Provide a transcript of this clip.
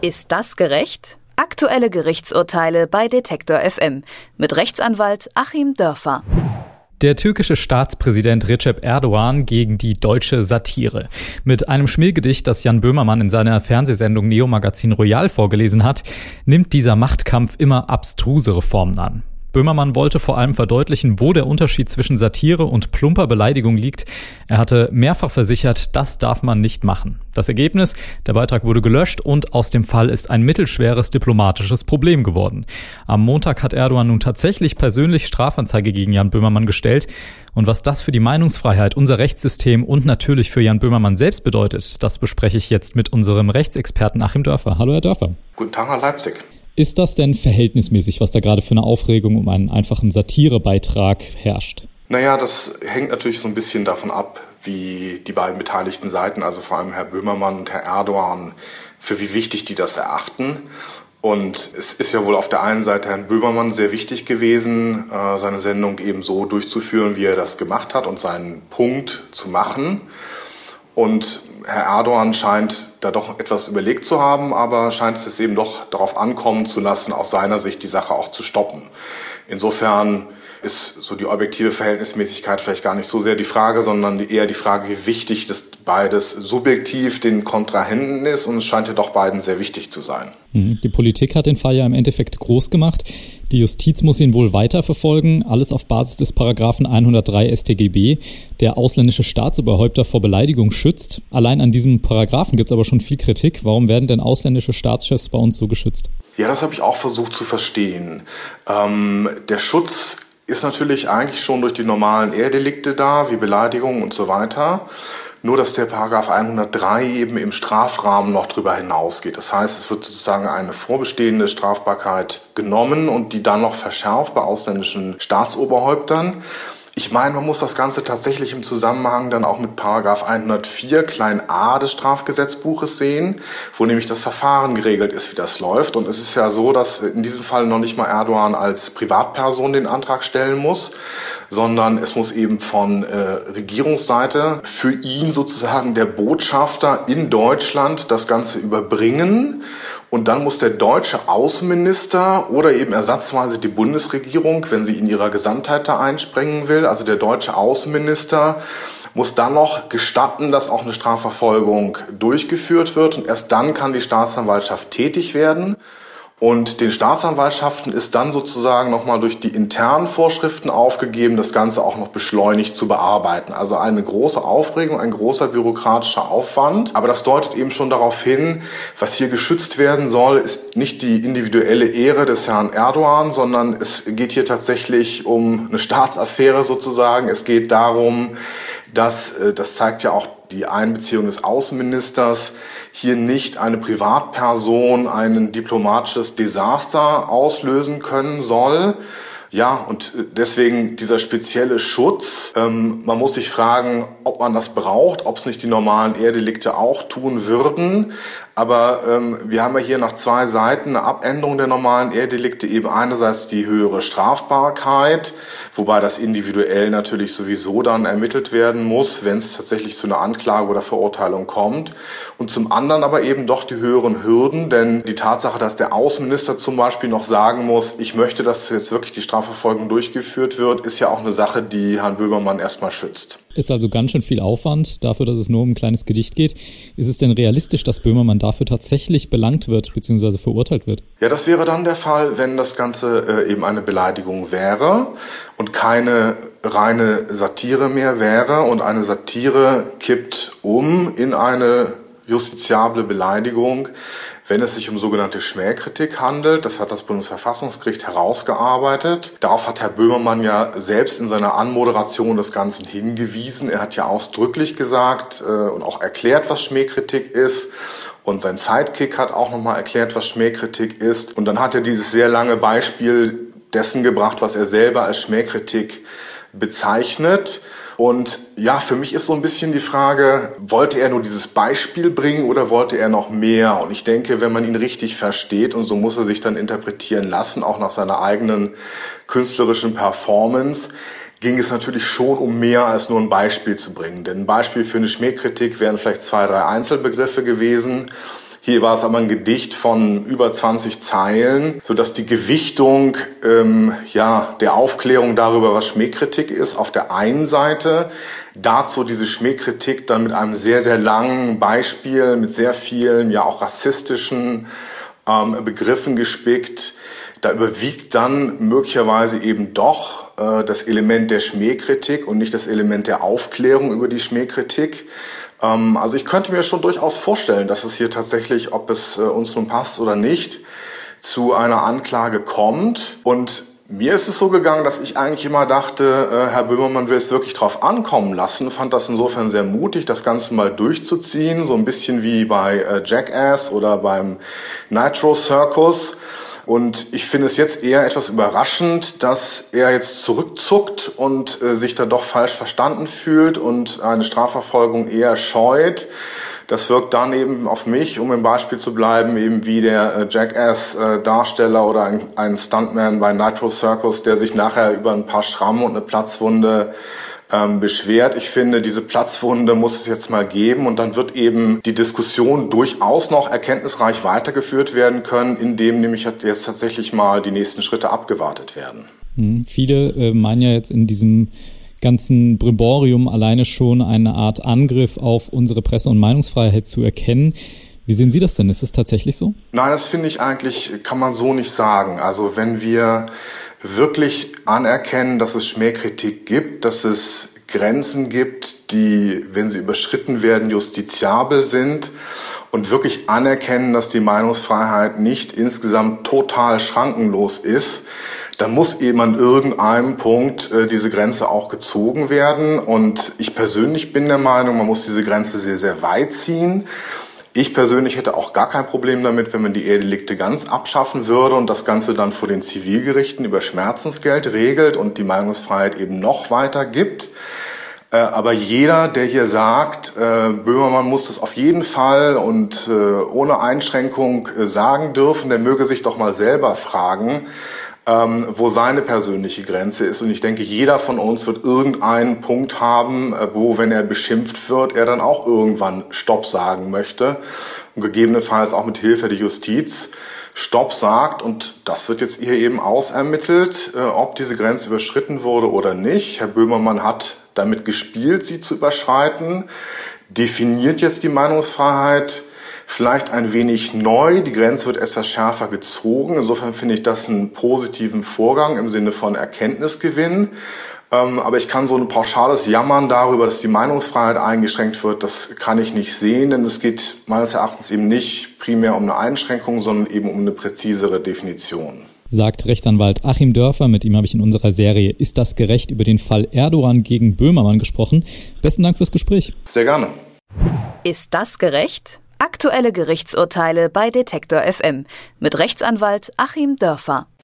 Ist das gerecht? Aktuelle Gerichtsurteile bei Detektor FM mit Rechtsanwalt Achim Dörfer. Der türkische Staatspräsident Recep Erdogan gegen die deutsche Satire. Mit einem Schmähgedicht, das Jan Böhmermann in seiner Fernsehsendung Neo Magazin Royal vorgelesen hat, nimmt dieser Machtkampf immer abstrusere Formen an. Böhmermann wollte vor allem verdeutlichen, wo der Unterschied zwischen Satire und plumper Beleidigung liegt. Er hatte mehrfach versichert, das darf man nicht machen. Das Ergebnis, der Beitrag wurde gelöscht und aus dem Fall ist ein mittelschweres diplomatisches Problem geworden. Am Montag hat Erdogan nun tatsächlich persönlich Strafanzeige gegen Jan Böhmermann gestellt. Und was das für die Meinungsfreiheit, unser Rechtssystem und natürlich für Jan Böhmermann selbst bedeutet, das bespreche ich jetzt mit unserem Rechtsexperten Achim Dörfer. Hallo, Herr Dörfer. Guten Tag, Herr Leipzig. Ist das denn verhältnismäßig, was da gerade für eine Aufregung um einen einfachen Satirebeitrag herrscht? Naja, das hängt natürlich so ein bisschen davon ab, wie die beiden beteiligten Seiten, also vor allem Herr Böhmermann und Herr Erdogan, für wie wichtig die das erachten. Und es ist ja wohl auf der einen Seite Herrn Böhmermann sehr wichtig gewesen, äh, seine Sendung eben so durchzuführen, wie er das gemacht hat und seinen Punkt zu machen. Und Herr Erdogan scheint da doch etwas überlegt zu haben, aber scheint es eben doch darauf ankommen zu lassen, aus seiner Sicht die Sache auch zu stoppen. Insofern ist so die objektive Verhältnismäßigkeit vielleicht gar nicht so sehr die Frage, sondern eher die Frage, wie wichtig das beides subjektiv den Kontrahenten ist. Und es scheint ja doch beiden sehr wichtig zu sein. Mhm. Die Politik hat den Fall ja im Endeffekt groß gemacht. Die Justiz muss ihn wohl weiterverfolgen, alles auf Basis des Paragraphen 103 StGB, der ausländische Staatsoberhäupter vor Beleidigung schützt. Allein an diesem Paragraphen gibt es aber schon viel Kritik. Warum werden denn ausländische Staatschefs bei uns so geschützt? Ja, das habe ich auch versucht zu verstehen. Ähm, der Schutz ist natürlich eigentlich schon durch die normalen Ehrdelikte da, wie Beleidigung und so weiter. Nur, dass der Paragraph 103 eben im Strafrahmen noch drüber hinausgeht. Das heißt, es wird sozusagen eine vorbestehende Strafbarkeit genommen und die dann noch verschärft bei ausländischen Staatsoberhäuptern. Ich meine, man muss das Ganze tatsächlich im Zusammenhang dann auch mit Paragraph 104 klein a des Strafgesetzbuches sehen, wo nämlich das Verfahren geregelt ist, wie das läuft. Und es ist ja so, dass in diesem Fall noch nicht mal Erdogan als Privatperson den Antrag stellen muss, sondern es muss eben von äh, Regierungsseite für ihn sozusagen der Botschafter in Deutschland das Ganze überbringen. Und dann muss der deutsche Außenminister oder eben ersatzweise die Bundesregierung, wenn sie in ihrer Gesamtheit da einspringen will, also der deutsche Außenminister, muss dann noch gestatten, dass auch eine Strafverfolgung durchgeführt wird. Und erst dann kann die Staatsanwaltschaft tätig werden. Und den Staatsanwaltschaften ist dann sozusagen nochmal durch die internen Vorschriften aufgegeben, das Ganze auch noch beschleunigt zu bearbeiten. Also eine große Aufregung, ein großer bürokratischer Aufwand. Aber das deutet eben schon darauf hin, was hier geschützt werden soll, ist nicht die individuelle Ehre des Herrn Erdogan, sondern es geht hier tatsächlich um eine Staatsaffäre sozusagen. Es geht darum, dass, äh, das zeigt ja auch die Einbeziehung des Außenministers, hier nicht eine Privatperson ein diplomatisches Desaster auslösen können soll. Ja, und äh, deswegen dieser spezielle Schutz. Ähm, man muss sich fragen, ob man das braucht, ob es nicht die normalen Ehrdelikte auch tun würden. Aber ähm, wir haben ja hier nach zwei Seiten eine Abänderung der normalen Ehrdelikte. Eben einerseits die höhere Strafbarkeit, wobei das individuell natürlich sowieso dann ermittelt werden muss, wenn es tatsächlich zu einer Anklage oder Verurteilung kommt. Und zum anderen aber eben doch die höheren Hürden, denn die Tatsache, dass der Außenminister zum Beispiel noch sagen muss, ich möchte, dass jetzt wirklich die Strafverfolgung durchgeführt wird, ist ja auch eine Sache, die Herrn Böhmermann erstmal schützt. Ist also ganz schön viel Aufwand dafür, dass es nur um ein kleines Gedicht geht. Ist es denn realistisch, dass Böhmermann dafür tatsächlich belangt wird bzw. verurteilt wird? Ja, das wäre dann der Fall, wenn das Ganze äh, eben eine Beleidigung wäre und keine reine Satire mehr wäre und eine Satire kippt um in eine justiziable Beleidigung, wenn es sich um sogenannte Schmähkritik handelt. Das hat das Bundesverfassungsgericht herausgearbeitet. Darauf hat Herr Böhmermann ja selbst in seiner Anmoderation des Ganzen hingewiesen. Er hat ja ausdrücklich gesagt äh, und auch erklärt, was Schmähkritik ist. Und sein Sidekick hat auch nochmal erklärt, was Schmähkritik ist. Und dann hat er dieses sehr lange Beispiel dessen gebracht, was er selber als Schmähkritik bezeichnet. Und ja, für mich ist so ein bisschen die Frage, wollte er nur dieses Beispiel bringen oder wollte er noch mehr? Und ich denke, wenn man ihn richtig versteht, und so muss er sich dann interpretieren lassen, auch nach seiner eigenen künstlerischen Performance, ging es natürlich schon um mehr als nur ein Beispiel zu bringen. Denn ein Beispiel für eine Schmähkritik wären vielleicht zwei, drei Einzelbegriffe gewesen. Hier war es aber ein Gedicht von über 20 Zeilen, sodass die Gewichtung ähm, ja, der Aufklärung darüber, was Schmähkritik ist, auf der einen Seite, dazu diese Schmähkritik dann mit einem sehr, sehr langen Beispiel, mit sehr vielen, ja auch rassistischen ähm, Begriffen gespickt. Da überwiegt dann möglicherweise eben doch äh, das Element der Schmähkritik und nicht das Element der Aufklärung über die Schmähkritik. Ähm, also ich könnte mir schon durchaus vorstellen, dass es hier tatsächlich, ob es äh, uns nun passt oder nicht, zu einer Anklage kommt. Und mir ist es so gegangen, dass ich eigentlich immer dachte, äh, Herr Böhmermann will es wirklich drauf ankommen lassen. Fand das insofern sehr mutig, das Ganze mal durchzuziehen, so ein bisschen wie bei äh, Jackass oder beim Nitro Circus. Und ich finde es jetzt eher etwas überraschend, dass er jetzt zurückzuckt und äh, sich da doch falsch verstanden fühlt und eine Strafverfolgung eher scheut. Das wirkt dann eben auf mich, um im Beispiel zu bleiben, eben wie der äh, Jackass-Darsteller oder ein, ein Stuntman bei Nitro Circus, der sich nachher über ein paar Schrammen und eine Platzwunde ähm, beschwert. Ich finde, diese Platzwunde muss es jetzt mal geben und dann wird eben die Diskussion durchaus noch erkenntnisreich weitergeführt werden können, indem nämlich jetzt tatsächlich mal die nächsten Schritte abgewartet werden. Hm, viele äh, meinen ja jetzt in diesem ganzen Brimborium alleine schon eine Art Angriff auf unsere Presse- und Meinungsfreiheit zu erkennen. Wie sehen Sie das denn? Ist es tatsächlich so? Nein, das finde ich eigentlich, kann man so nicht sagen. Also wenn wir wirklich anerkennen, dass es Schmähkritik gibt, dass es Grenzen gibt, die, wenn sie überschritten werden, justiziabel sind und wirklich anerkennen, dass die Meinungsfreiheit nicht insgesamt total schrankenlos ist, dann muss eben an irgendeinem Punkt äh, diese Grenze auch gezogen werden. Und ich persönlich bin der Meinung, man muss diese Grenze sehr, sehr weit ziehen. Ich persönlich hätte auch gar kein Problem damit, wenn man die Ehedelikte ganz abschaffen würde und das Ganze dann vor den Zivilgerichten über Schmerzensgeld regelt und die Meinungsfreiheit eben noch weiter gibt. Äh, aber jeder, der hier sagt, äh, Böhmermann muss das auf jeden Fall und äh, ohne Einschränkung sagen dürfen, der möge sich doch mal selber fragen, ähm, wo seine persönliche Grenze ist. Und ich denke, jeder von uns wird irgendeinen Punkt haben, wo, wenn er beschimpft wird, er dann auch irgendwann Stopp sagen möchte. Und gegebenenfalls auch mit Hilfe der Justiz Stopp sagt. Und das wird jetzt hier eben ausermittelt, ob diese Grenze überschritten wurde oder nicht. Herr Böhmermann hat damit gespielt, sie zu überschreiten, definiert jetzt die Meinungsfreiheit vielleicht ein wenig neu. Die Grenze wird etwas schärfer gezogen. Insofern finde ich das einen positiven Vorgang im Sinne von Erkenntnisgewinn. Ähm, aber ich kann so ein pauschales Jammern darüber, dass die Meinungsfreiheit eingeschränkt wird, das kann ich nicht sehen, denn es geht meines Erachtens eben nicht primär um eine Einschränkung, sondern eben um eine präzisere Definition. Sagt Rechtsanwalt Achim Dörfer, mit ihm habe ich in unserer Serie Ist das gerecht über den Fall Erdogan gegen Böhmermann gesprochen. Besten Dank fürs Gespräch. Sehr gerne. Ist das gerecht? Aktuelle Gerichtsurteile bei Detektor FM mit Rechtsanwalt Achim Dörfer.